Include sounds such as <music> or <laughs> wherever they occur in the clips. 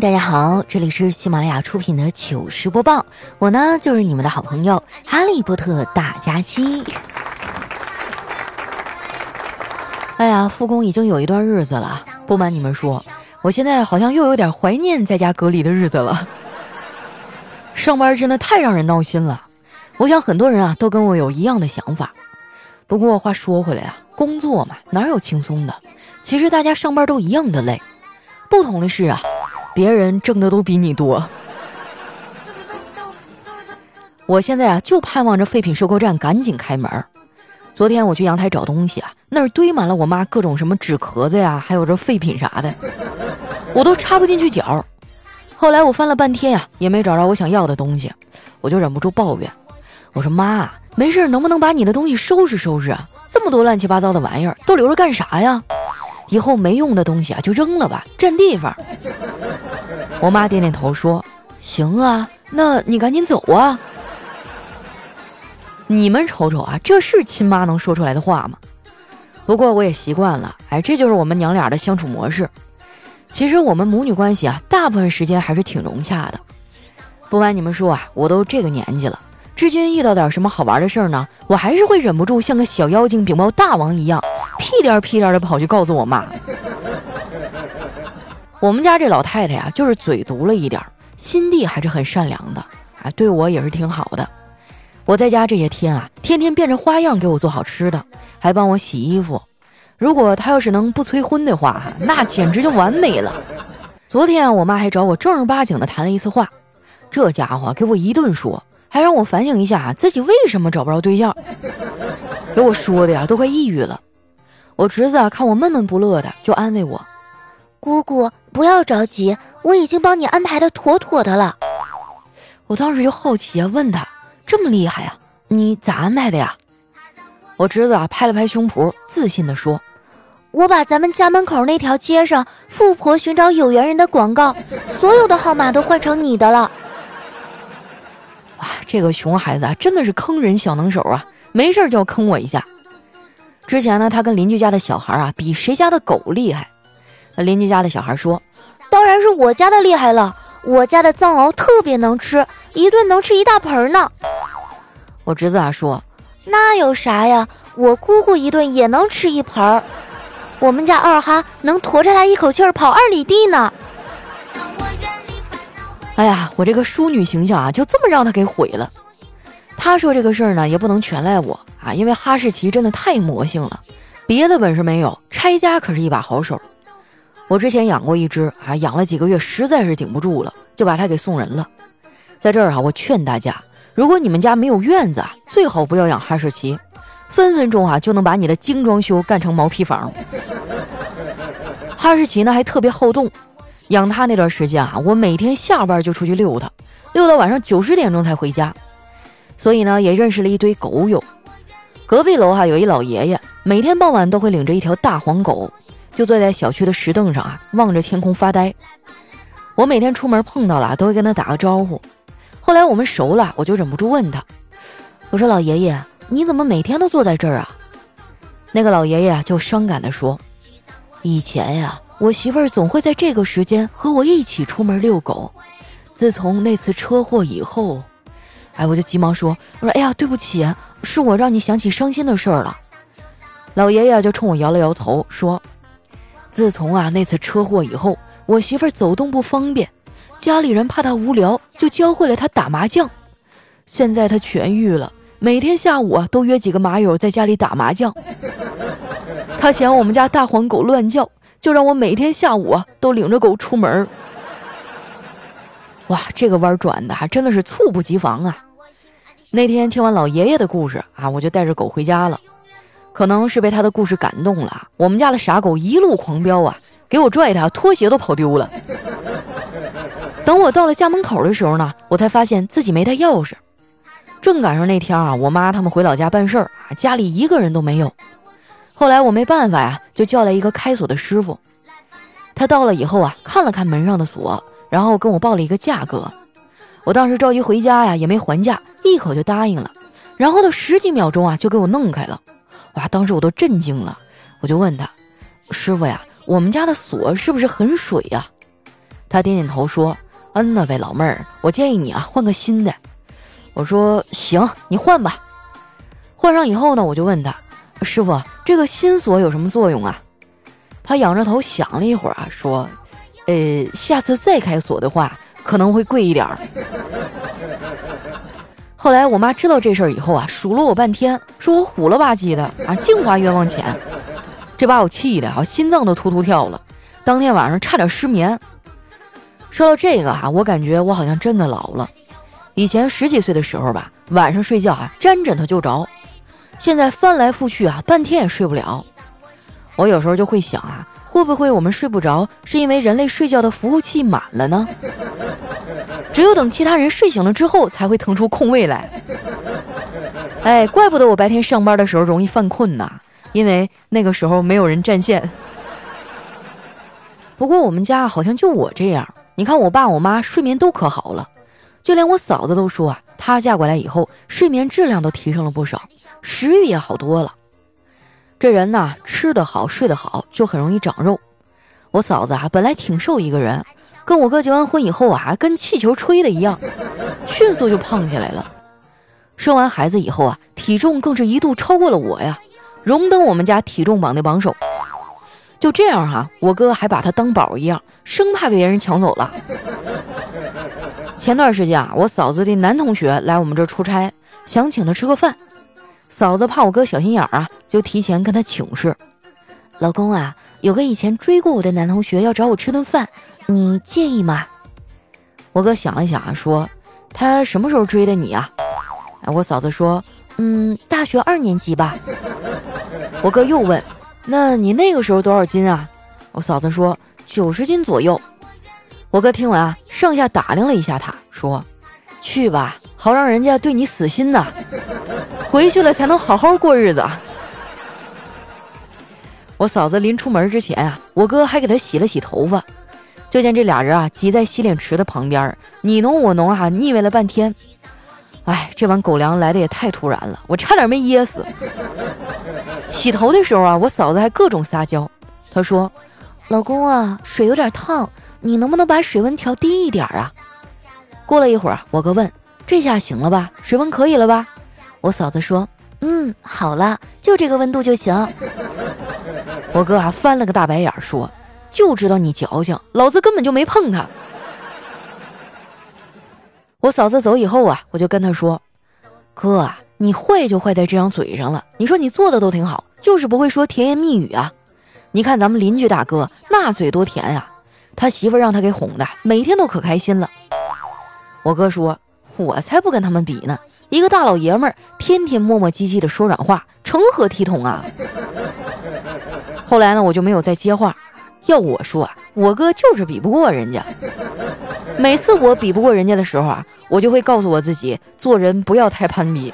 大家好，这里是喜马拉雅出品的糗事播报，我呢就是你们的好朋友哈利波特大假期。哎呀，复工已经有一段日子了，不瞒你们说，我现在好像又有点怀念在家隔离的日子了。上班真的太让人闹心了，我想很多人啊都跟我有一样的想法。不过话说回来啊，工作嘛哪有轻松的？其实大家上班都一样的累，不同的是啊。别人挣的都比你多，我现在啊就盼望着废品收购站赶紧开门。昨天我去阳台找东西啊，那儿堆满了我妈各种什么纸壳子呀，还有这废品啥的，我都插不进去脚。后来我翻了半天呀，也没找着我想要的东西，我就忍不住抱怨：“我说妈，没事能不能把你的东西收拾收拾啊？这么多乱七八糟的玩意儿，都留着干啥呀？”以后没用的东西啊，就扔了吧，占地方。我妈点点头说：“行啊，那你赶紧走啊。”你们瞅瞅啊，这是亲妈能说出来的话吗？不过我也习惯了，哎，这就是我们娘俩的相处模式。其实我们母女关系啊，大部分时间还是挺融洽的。不瞒你们说啊，我都这个年纪了，至今遇到点什么好玩的事儿呢，我还是会忍不住像个小妖精禀报大王一样。屁颠屁颠的跑去告诉我妈，<laughs> 我们家这老太太呀，就是嘴毒了一点，心地还是很善良的啊，对我也是挺好的。我在家这些天啊，天天变着花样给我做好吃的，还帮我洗衣服。如果她要是能不催婚的话，那简直就完美了。昨天我妈还找我正儿八经的谈了一次话，这家伙给我一顿说，还让我反省一下自己为什么找不着对象，给我说的呀，都快抑郁了。我侄子啊，看我闷闷不乐的，就安慰我：“姑姑不要着急，我已经帮你安排的妥妥的了。”我当时就好奇啊，问他：“这么厉害啊？你咋安排的呀？”我侄子啊，拍了拍胸脯，自信的说：“我把咱们家门口那条街上富婆寻找有缘人的广告，所有的号码都换成你的了。”这个熊孩子啊，真的是坑人小能手啊，没事就要坑我一下。之前呢，他跟邻居家的小孩啊比谁家的狗厉害。那邻居家的小孩说：“当然是我家的厉害了，我家的藏獒特别能吃，一顿能吃一大盆呢。”我侄子啊说：“那有啥呀？我姑姑一顿也能吃一盆儿。我们家二哈能驮着他一口气儿跑二里地呢。”哎呀，我这个淑女形象啊，就这么让他给毁了。他说这个事儿呢，也不能全赖我。啊，因为哈士奇真的太魔性了，别的本事没有，拆家可是一把好手。我之前养过一只，啊，养了几个月，实在是顶不住了，就把它给送人了。在这儿啊，我劝大家，如果你们家没有院子啊，最好不要养哈士奇，分分钟啊就能把你的精装修干成毛坯房。哈士奇呢还特别好动，养它那段时间啊，我每天下班就出去遛它，遛到晚上九十点钟才回家，所以呢也认识了一堆狗友。隔壁楼哈有一老爷爷，每天傍晚都会领着一条大黄狗，就坐在小区的石凳上啊，望着天空发呆。我每天出门碰到了，都会跟他打个招呼。后来我们熟了，我就忍不住问他：“我说老爷爷，你怎么每天都坐在这儿啊？”那个老爷爷就伤感地说：“以前呀，我媳妇儿总会在这个时间和我一起出门遛狗。自从那次车祸以后，哎，我就急忙说：我说哎呀，对不起。”是我让你想起伤心的事儿了，老爷爷就冲我摇了摇头，说：“自从啊那次车祸以后，我媳妇儿走动不方便，家里人怕她无聊，就教会了她打麻将。现在她痊愈了，每天下午啊都约几个麻友在家里打麻将。他嫌我们家大黄狗乱叫，就让我每天下午都领着狗出门。哇，这个弯转的还真的是猝不及防啊！”那天听完老爷爷的故事啊，我就带着狗回家了。可能是被他的故事感动了，我们家的傻狗一路狂飙啊，给我拽的拖鞋都跑丢了。等我到了家门口的时候呢，我才发现自己没带钥匙。正赶上那天啊，我妈他们回老家办事儿啊，家里一个人都没有。后来我没办法呀，就叫来一个开锁的师傅。他到了以后啊，看了看门上的锁，然后跟我报了一个价格。我当时着急回家呀，也没还价，一口就答应了。然后他十几秒钟啊，就给我弄开了。哇，当时我都震惊了。我就问他：“师傅呀，我们家的锁是不是很水呀？”他点点头说：“嗯呐呗，老妹儿，我建议你啊换个新的。”我说：“行，你换吧。”换上以后呢，我就问他：“师傅，这个新锁有什么作用啊？”他仰着头想了一会儿啊，说：“呃，下次再开锁的话，可能会贵一点儿。”后来我妈知道这事儿以后啊，数落我半天，说我虎了吧唧的啊，净花冤枉钱。这把我气的啊，心脏都突突跳了，当天晚上差点失眠。说到这个啊，我感觉我好像真的老了。以前十几岁的时候吧，晚上睡觉啊，沾枕头就着，现在翻来覆去啊，半天也睡不了。我有时候就会想啊。会不会我们睡不着，是因为人类睡觉的服务器满了呢？只有等其他人睡醒了之后，才会腾出空位来。哎，怪不得我白天上班的时候容易犯困呐，因为那个时候没有人占线。不过我们家好像就我这样，你看我爸我妈睡眠都可好了，就连我嫂子都说啊，她嫁过来以后睡眠质量都提升了不少，食欲也好多了。这人呐，吃得好，睡得好，就很容易长肉。我嫂子啊，本来挺瘦一个人，跟我哥结完婚以后啊，跟气球吹的一样，迅速就胖起来了。生完孩子以后啊，体重更是一度超过了我呀，荣登我们家体重榜的榜首。就这样哈，我哥还把她当宝一样，生怕被别人抢走了。前段时间啊，我嫂子的男同学来我们这儿出差，想请他吃个饭。嫂子怕我哥小心眼儿啊，就提前跟他请示：“老公啊，有个以前追过我的男同学要找我吃顿饭，你介意吗？”我哥想了想啊，说：“他什么时候追的你啊？”哎，我嫂子说：“嗯，大学二年级吧。”我哥又问：“那你那个时候多少斤啊？”我嫂子说：“九十斤左右。”我哥听完啊，上下打量了一下他，说：“去吧。”好让人家对你死心呐，回去了才能好好过日子。我嫂子临出门之前啊，我哥还给她洗了洗头发。就见这俩人啊，挤在洗脸池的旁边，你侬我侬啊，腻歪了半天。哎，这碗狗粮来的也太突然了，我差点没噎死。洗头的时候啊，我嫂子还各种撒娇。她说：“老公啊，水有点烫，你能不能把水温调低一点啊？”过了一会儿，我哥问。这下行了吧？水温可以了吧？我嫂子说：“嗯，好了，就这个温度就行。”我哥还翻了个大白眼儿说：“就知道你矫情，老子根本就没碰他。”我嫂子走以后啊，我就跟他说：“哥啊，你坏就坏在这张嘴上了。你说你做的都挺好，就是不会说甜言蜜语啊。你看咱们邻居大哥那嘴多甜呀，他媳妇让他给哄的，每天都可开心了。”我哥说。我才不跟他们比呢！一个大老爷们儿，天天磨磨唧唧的说软话，成何体统啊？后来呢，我就没有再接话。要我说啊，我哥就是比不过人家。每次我比不过人家的时候啊，我就会告诉我自己，做人不要太攀比。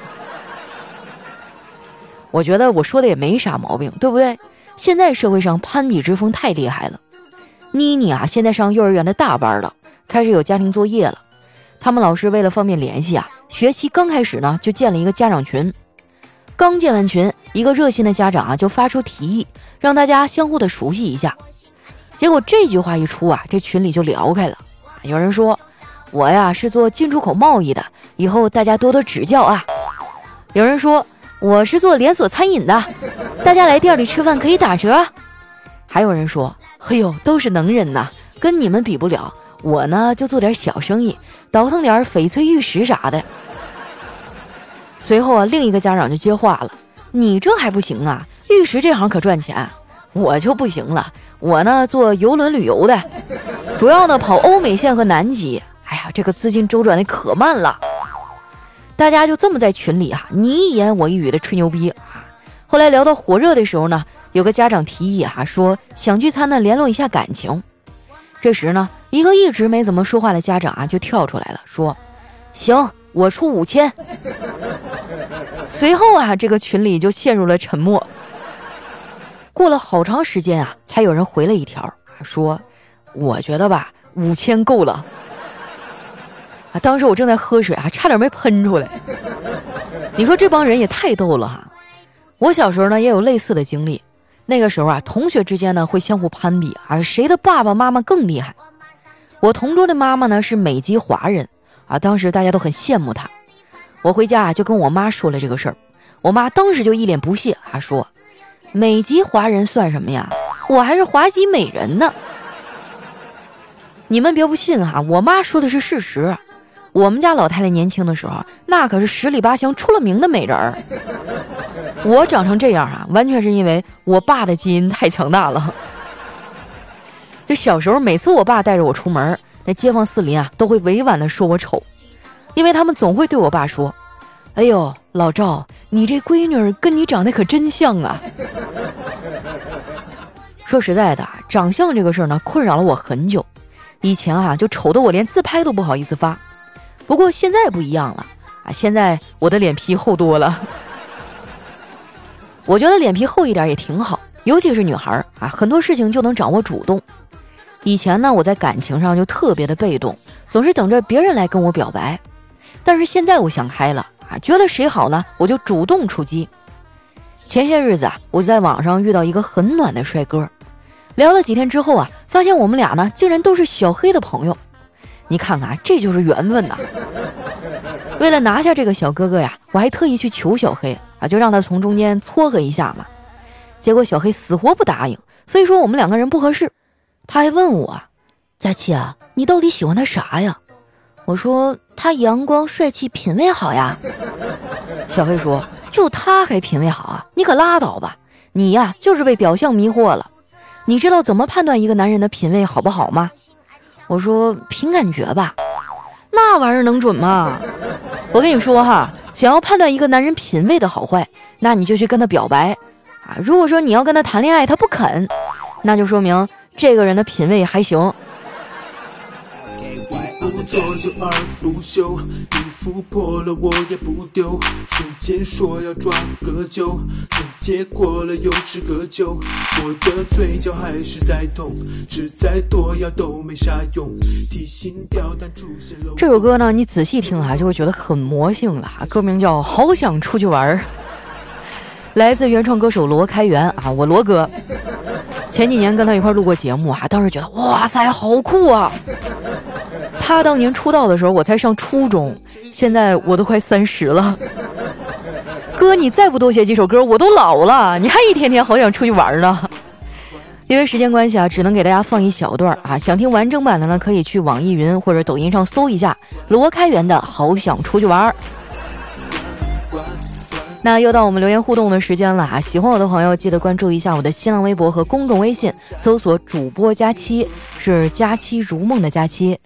我觉得我说的也没啥毛病，对不对？现在社会上攀比之风太厉害了。妮妮啊，现在上幼儿园的大班了，开始有家庭作业了。他们老师为了方便联系啊，学期刚开始呢就建了一个家长群。刚建完群，一个热心的家长啊就发出提议，让大家相互的熟悉一下。结果这句话一出啊，这群里就聊开了。有人说：“我呀是做进出口贸易的，以后大家多多指教啊。”有人说：“我是做连锁餐饮的，大家来店里吃饭可以打折。”还有人说：“哎呦，都是能人呐，跟你们比不了。我呢就做点小生意。”倒腾点翡翠玉石啥的。随后啊，另一个家长就接话了：“你这还不行啊？玉石这行可赚钱，我就不行了。我呢做游轮旅游的，主要呢跑欧美线和南极。哎呀，这个资金周转的可慢了。大家就这么在群里啊，你一言我一语的吹牛逼啊。后来聊到火热的时候呢，有个家长提议啊，说想聚餐呢联络一下感情。这时呢。一个一直没怎么说话的家长啊，就跳出来了，说：“行，我出五千。<laughs> ”随后啊，这个群里就陷入了沉默。过了好长时间啊，才有人回了一条，说：“我觉得吧，五千够了。”啊，当时我正在喝水啊，差点没喷出来。你说这帮人也太逗了哈！我小时候呢，也有类似的经历。那个时候啊，同学之间呢会相互攀比啊，谁的爸爸妈妈更厉害。我同桌的妈妈呢是美籍华人啊，当时大家都很羡慕她。我回家啊就跟我妈说了这个事儿，我妈当时就一脸不屑啊说：“美籍华人算什么呀？我还是华籍美人呢。”你们别不信哈，我妈说的是事实。我们家老太太年轻的时候，那可是十里八乡出了名的美人儿。我长成这样啊，完全是因为我爸的基因太强大了。就小时候，每次我爸带着我出门，那街坊四邻啊都会委婉的说我丑，因为他们总会对我爸说：“哎呦，老赵，你这闺女跟你长得可真像啊。<laughs> ”说实在的，长相这个事儿呢，困扰了我很久。以前啊，就丑的我连自拍都不好意思发。不过现在不一样了啊，现在我的脸皮厚多了。<laughs> 我觉得脸皮厚一点也挺好，尤其是女孩啊，很多事情就能掌握主动。以前呢，我在感情上就特别的被动，总是等着别人来跟我表白。但是现在我想开了啊，觉得谁好呢，我就主动出击。前些日子啊，我在网上遇到一个很暖的帅哥，聊了几天之后啊，发现我们俩呢竟然都是小黑的朋友。你看看，这就是缘分呐！为了拿下这个小哥哥呀，我还特意去求小黑啊，就让他从中间撮合一下嘛。结果小黑死活不答应，非说我们两个人不合适。他还问我：“佳琪啊，你到底喜欢他啥呀？”我说：“他阳光帅气，品味好呀。”小黑说：“就他还品味好啊？你可拉倒吧！你呀，就是被表象迷惑了。你知道怎么判断一个男人的品味好不好吗？”我说：“凭感觉吧。”那玩意儿能准吗？我跟你说哈，想要判断一个男人品味的好坏，那你就去跟他表白啊。如果说你要跟他谈恋爱，他不肯，那就说明。这个人的品味还行。突破了我也不丢，从前说要抓个阄，总结过了又是个旧这首歌呢，你仔细听啊，就会觉得很魔性了。歌名叫《好想出去玩儿》，来自原创歌手罗开元啊，我罗哥。前几年跟他一块录过节目啊，当时觉得哇塞，好酷啊！他当年出道的时候，我才上初中，现在我都快三十了。哥，你再不多写几首歌，我都老了，你还一天天好想出去玩呢。因为时间关系啊，只能给大家放一小段啊。想听完整版的呢，可以去网易云或者抖音上搜一下罗开元的《好想出去玩》。那又到我们留言互动的时间了啊！喜欢我的朋友记得关注一下我的新浪微博和公众微信，搜索“主播佳期”，是“佳期如梦”的佳期。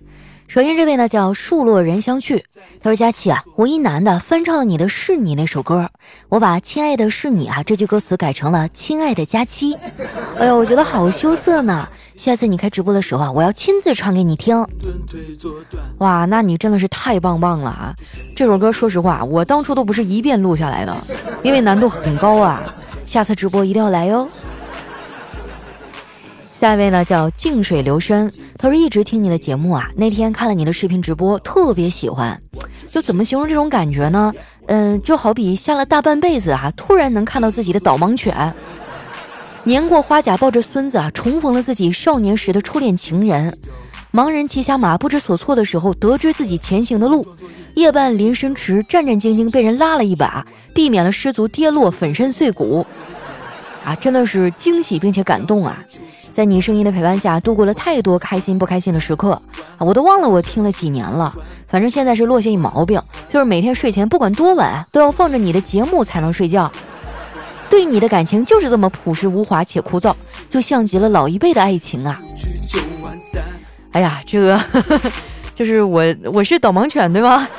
首先这位呢叫树落人相去，他说：“佳琪啊，我一男的翻唱了你的是你那首歌，我把亲爱的是你啊这句歌词改成了亲爱的佳期。哎呦，我觉得好羞涩呢。下次你开直播的时候啊，我要亲自唱给你听。哇，那你真的是太棒棒了啊！这首歌说实话，我当初都不是一遍录下来的，因为难度很高啊。下次直播一定要来哟。”下一位呢叫静水流深，他说一直听你的节目啊，那天看了你的视频直播，特别喜欢。就怎么形容这种感觉呢？嗯，就好比下了大半辈子啊，突然能看到自己的导盲犬，年过花甲抱着孙子啊，重逢了自己少年时的初恋情人。盲人骑瞎马不知所措的时候，得知自己前行的路。夜半临深池，战战兢兢被人拉了一把，避免了失足跌落，粉身碎骨。啊，真的是惊喜并且感动啊！在你声音的陪伴下，度过了太多开心不开心的时刻！我都忘了我听了几年了，反正现在是落下一毛病，就是每天睡前不管多晚都要放着你的节目才能睡觉。对你的感情就是这么朴实无华且枯燥，就像极了老一辈的爱情啊！哎呀，这个 <laughs> 就是我，我是导盲犬对吧？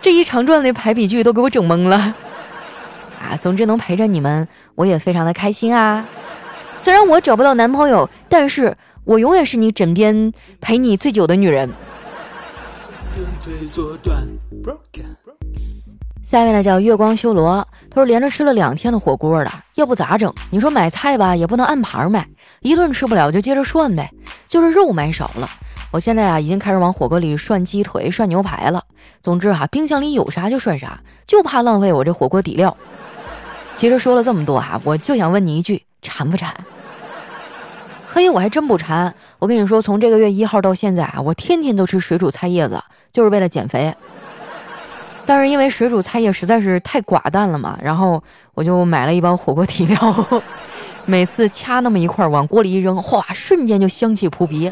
这一长串的排比句都给我整懵了。啊，总之能陪着你们，我也非常的开心啊！虽然我找不到男朋友，但是我永远是你枕边陪你最久的女人。下面呢叫月光修罗，他说连着吃了两天的火锅了，要不咋整？你说买菜吧，也不能按盘买，一顿吃不了就接着涮呗。就是肉买少了，我现在啊已经开始往火锅里涮鸡腿、涮牛排了。总之哈，冰箱里有啥就涮啥，就怕浪费我这火锅底料。其实说了这么多哈，我就想问你一句：馋不馋？嘿，我还真不馋。我跟你说，从这个月一号到现在啊，我天天都吃水煮菜叶子，就是为了减肥。但是因为水煮菜叶实在是太寡淡了嘛，然后我就买了一包火锅底料，<laughs> 每次掐那么一块往锅里一扔，哗，瞬间就香气扑鼻。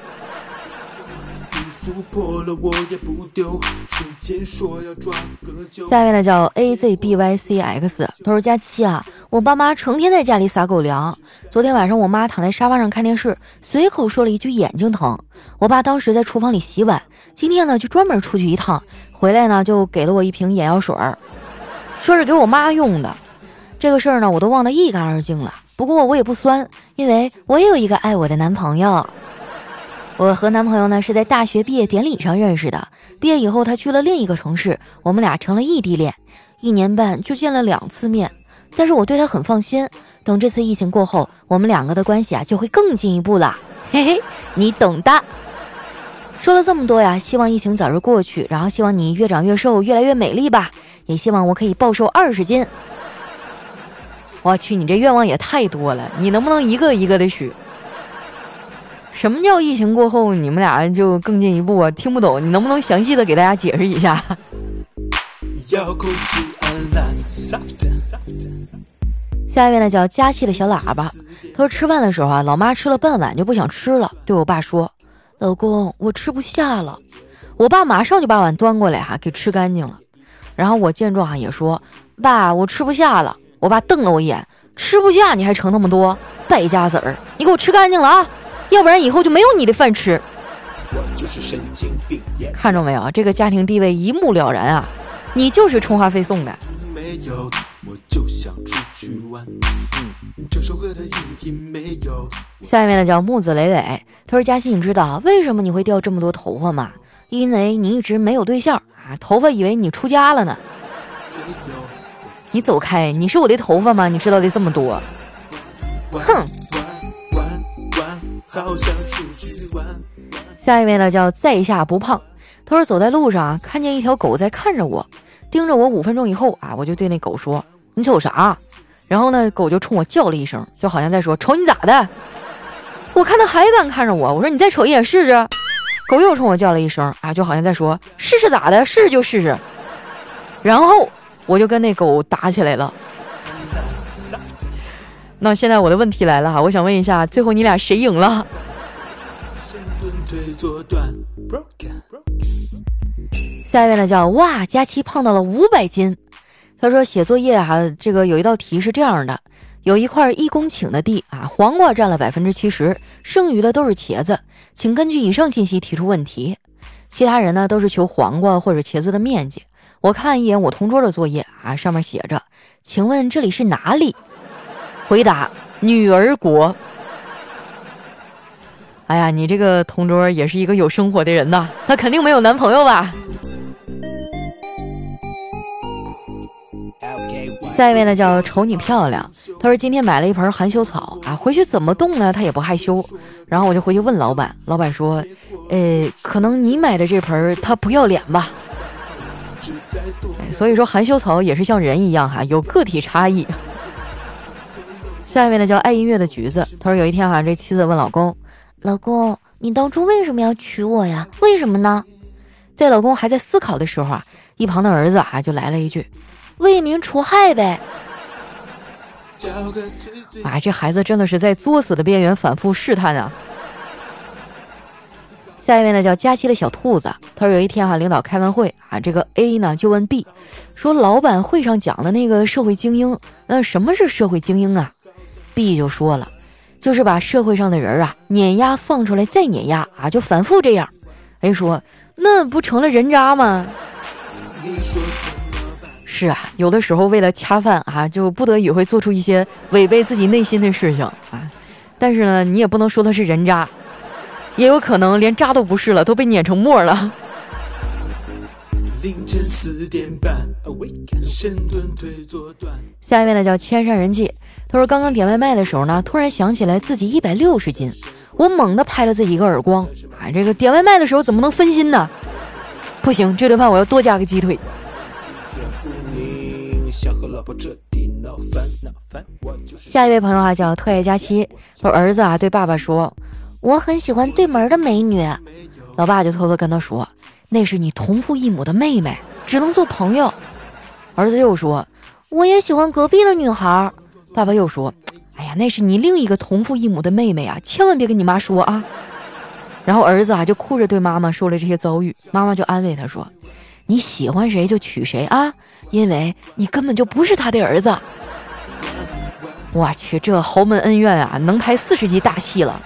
撕破了我也不丢。时间说要抓个就下面呢叫 A Z B Y C X，他说佳期啊，我爸妈成天在家里撒狗粮。昨天晚上我妈躺在沙发上看电视，随口说了一句眼睛疼。我爸当时在厨房里洗碗，今天呢就专门出去一趟，回来呢就给了我一瓶眼药水，说是给我妈用的。这个事儿呢我都忘得一干二净了。不过我也不酸，因为我也有一个爱我的男朋友。我和男朋友呢是在大学毕业典礼上认识的，毕业以后他去了另一个城市，我们俩成了异地恋，一年半就见了两次面，但是我对他很放心，等这次疫情过后，我们两个的关系啊就会更进一步了，<laughs> 嘿嘿，你懂的。说了这么多呀，希望疫情早日过去，然后希望你越长越瘦，越来越美丽吧，也希望我可以暴瘦二十斤。我去，你这愿望也太多了，你能不能一个一个的许？什么叫疫情过后你们俩就更进一步啊？听不懂，你能不能详细的给大家解释一下？下一位呢叫加气的小喇叭，他说吃饭的时候啊，老妈吃了半碗就不想吃了，对我爸说：“老公，我吃不下了。”我爸马上就把碗端过来哈，给吃干净了。然后我见状啊也说：“爸，我吃不下了。”我爸瞪了我一眼：“吃不下你还盛那么多，败家子儿，你给我吃干净了啊！”要不然以后就没有你的饭吃。看着没有，这个家庭地位一目了然啊！你就是充话费送的。下面呢叫木子磊磊，他说：“佳欣，你知道为什么你会掉这么多头发吗？因为你一直没有对象啊，头发以为你出家了呢。你走开，你是我的头发吗？你知道的这么多，哼。”好想出去玩。下一位呢叫在下不胖，他说走在路上啊，看见一条狗在看着我，盯着我五分钟以后啊，我就对那狗说：“你瞅啥？”然后呢，狗就冲我叫了一声，就好像在说：“瞅你咋的？”我看他还敢看着我，我说：“你再瞅一眼试试。”狗又冲我叫了一声啊，就好像在说：“试试咋的？试试就试试。”然后我就跟那狗打起来了。那现在我的问题来了哈，我想问一下，最后你俩谁赢了？下一位呢叫哇，佳期胖到了五百斤。他说写作业哈，这个有一道题是这样的：有一块一公顷的地啊，黄瓜占了百分之七十，剩余的都是茄子，请根据以上信息提出问题。其他人呢都是求黄瓜或者茄子的面积。我看一眼我同桌的作业啊，上面写着，请问这里是哪里？回答：女儿国。哎呀，你这个同桌也是一个有生活的人呐，他肯定没有男朋友吧？下一位呢，叫瞅你漂亮。他说今天买了一盆含羞草啊，回去怎么动呢？他也不害羞。然后我就回去问老板，老板说：“呃，可能你买的这盆它不要脸吧？”所以说含羞草也是像人一样哈，有个体差异。下一位呢叫爱音乐的橘子，他说有一天哈，这妻子问老公：“老公，你当初为什么要娶我呀？为什么呢？”在老公还在思考的时候啊，一旁的儿子啊就来了一句：“为民除害呗。<laughs> ”啊，这孩子真的是在作死的边缘反复试探啊。下一位呢叫佳期的小兔子，他说有一天哈，领导开完会啊，这个 A 呢就问 B 说：“老板会上讲的那个社会精英，那什么是社会精英啊？” B 就说了，就是把社会上的人啊碾压放出来再碾压啊，就反复这样。A 说，那不成了人渣吗？是啊，有的时候为了恰饭啊，就不得已会做出一些违背自己内心的事情啊。但是呢，你也不能说他是人渣，也有可能连渣都不是了，都被碾成沫了。凌晨四点半下一位呢叫千山人迹。他说：“刚刚点外卖的时候呢，突然想起来自己一百六十斤，我猛地拍了自己一个耳光。啊，这个点外卖的时候怎么能分心呢？不行，这顿饭我要多加个鸡腿。”下一位朋友啊，叫特爱佳期，说儿子啊对爸爸说：“我很喜欢对门的美女。”老爸就偷偷跟他说：“那是你同父异母的妹妹，只能做朋友。”儿子又说：“我也喜欢隔壁的女孩。”爸爸又说：“哎呀，那是你另一个同父异母的妹妹啊，千万别跟你妈说啊。”然后儿子啊就哭着对妈妈说了这些遭遇，妈妈就安慰他说：“你喜欢谁就娶谁啊，因为你根本就不是他的儿子。”我去，这豪门恩怨啊，能拍四十集大戏了。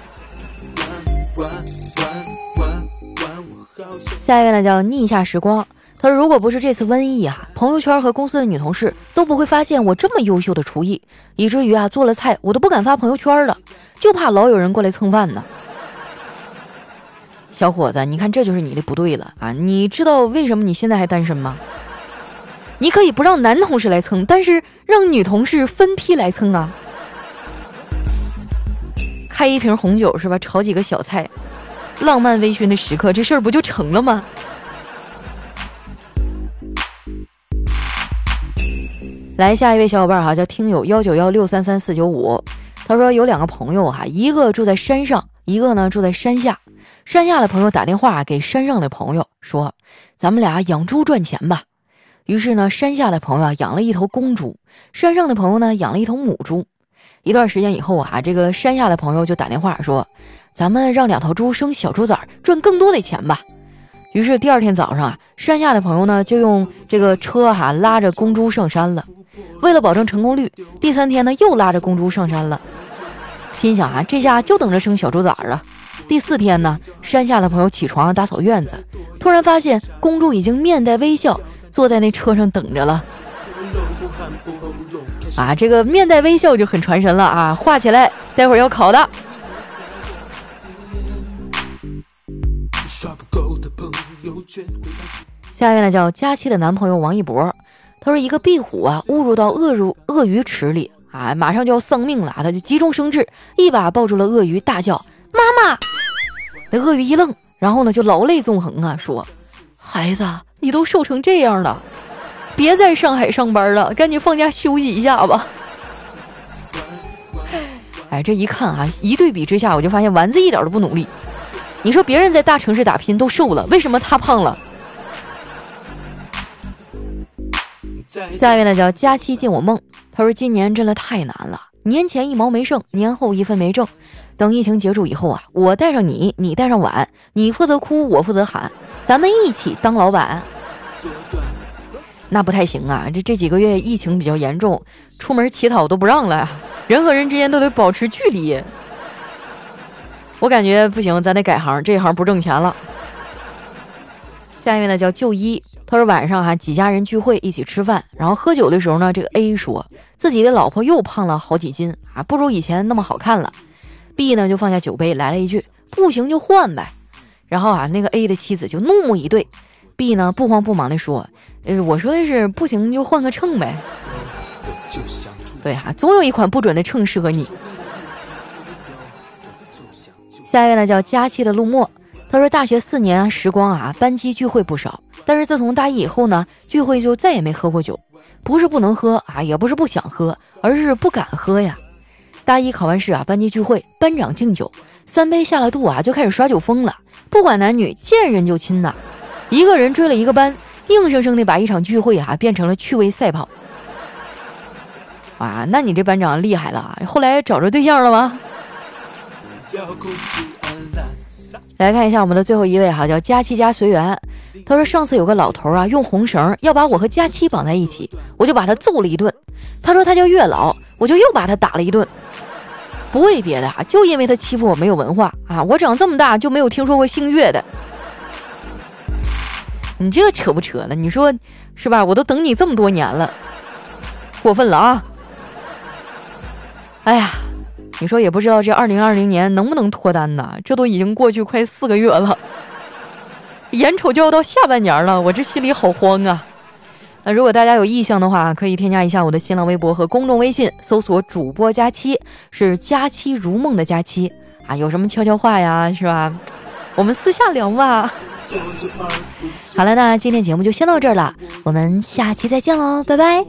下一位呢叫逆下时光，他说：“如果不是这次瘟疫啊，朋友圈和公司的女同事都不会发现我这么优秀的厨艺，以至于啊做了菜我都不敢发朋友圈了，就怕老有人过来蹭饭呢。”小伙子，你看这就是你的不对了啊！你知道为什么你现在还单身吗？你可以不让男同事来蹭，但是让女同事分批来蹭啊！开一瓶红酒是吧？炒几个小菜，浪漫微醺的时刻，这事儿不就成了吗？来下一位小伙伴哈，叫听友幺九幺六三三四九五，他说有两个朋友哈，一个住在山上，一个呢住在山下。山下的朋友打电话给山上的朋友说：“咱们俩养猪赚钱吧。”于是呢，山下的朋友啊养了一头公猪，山上的朋友呢养了一头母猪。一段时间以后啊，这个山下的朋友就打电话说：“咱们让两头猪生小猪崽，赚更多的钱吧。”于是第二天早上啊，山下的朋友呢就用这个车哈拉着公猪上山了。为了保证成功率，第三天呢又拉着公猪上山了。心想啊，这下就等着生小猪崽了。第四天呢，山下的朋友起床打扫院子，突然发现公猪已经面带微笑坐在那车上等着了。啊，这个面带微笑就很传神了啊！画起来，待会儿要考的。下面呢叫佳期的男朋友王一博，他说一个壁虎啊误入到鳄入鳄鱼池里啊，马上就要丧命了，他就急中生智，一把抱住了鳄鱼，大叫：“妈妈！”那鳄鱼一愣，然后呢就老泪纵横啊，说：“孩子，你都瘦成这样了，别在上海上班了，赶紧放假休息一下吧。”哎，这一看啊，一对比之下，我就发现丸子一点都不努力。你说别人在大城市打拼都瘦了，为什么他胖了？下一位呢叫佳期进我梦，他说今年真的太难了，年前一毛没剩，年后一分没挣。等疫情结束以后啊，我带上你，你带上碗，你负责哭，我负责喊，咱们一起当老板。那不太行啊，这这几个月疫情比较严重，出门乞讨都不让了，人和人之间都得保持距离。我感觉不行，咱得改行，这行不挣钱了。下一位呢叫旧一，他说晚上哈几家人聚会一起吃饭，然后喝酒的时候呢，这个 A 说自己的老婆又胖了好几斤啊，不如以前那么好看了。B 呢就放下酒杯，来了一句：“不行就换呗。”然后啊，那个 A 的妻子就怒目以对。B 呢不慌不忙地说：“呃，我说的是不行就换个秤呗。”对啊，总有一款不准的秤适合你。下一位呢叫佳期的陆墨，他说大学四年时光啊，班级聚会不少，但是自从大一以后呢，聚会就再也没喝过酒。不是不能喝啊，也不是不想喝，而是不敢喝呀。大一考完试啊，班级聚会，班长敬酒，三杯下了肚啊，就开始耍酒疯了，不管男女，见人就亲呐，一个人追了一个班，硬生生的把一场聚会啊变成了趣味赛跑。啊，那你这班长厉害了啊，后来找着对象了吗？来看一下我们的最后一位哈，叫佳期家随缘，他说上次有个老头啊，用红绳要把我和佳期绑在一起，我就把他揍了一顿。他说他叫月老，我就又把他打了一顿。不为别的啊，就因为他欺负我没有文化啊！我长这么大就没有听说过姓岳的。你这扯不扯呢？你说是吧？我都等你这么多年了，过分了啊！哎呀，你说也不知道这二零二零年能不能脱单呢？这都已经过去快四个月了，眼瞅就要到下半年了，我这心里好慌啊！那如果大家有意向的话，可以添加一下我的新浪微博和公众微信，搜索主播佳期，是佳期如梦的佳期啊。有什么悄悄话呀，是吧？我们私下聊嘛。好了，那今天节目就先到这儿了，我们下期再见喽，拜拜。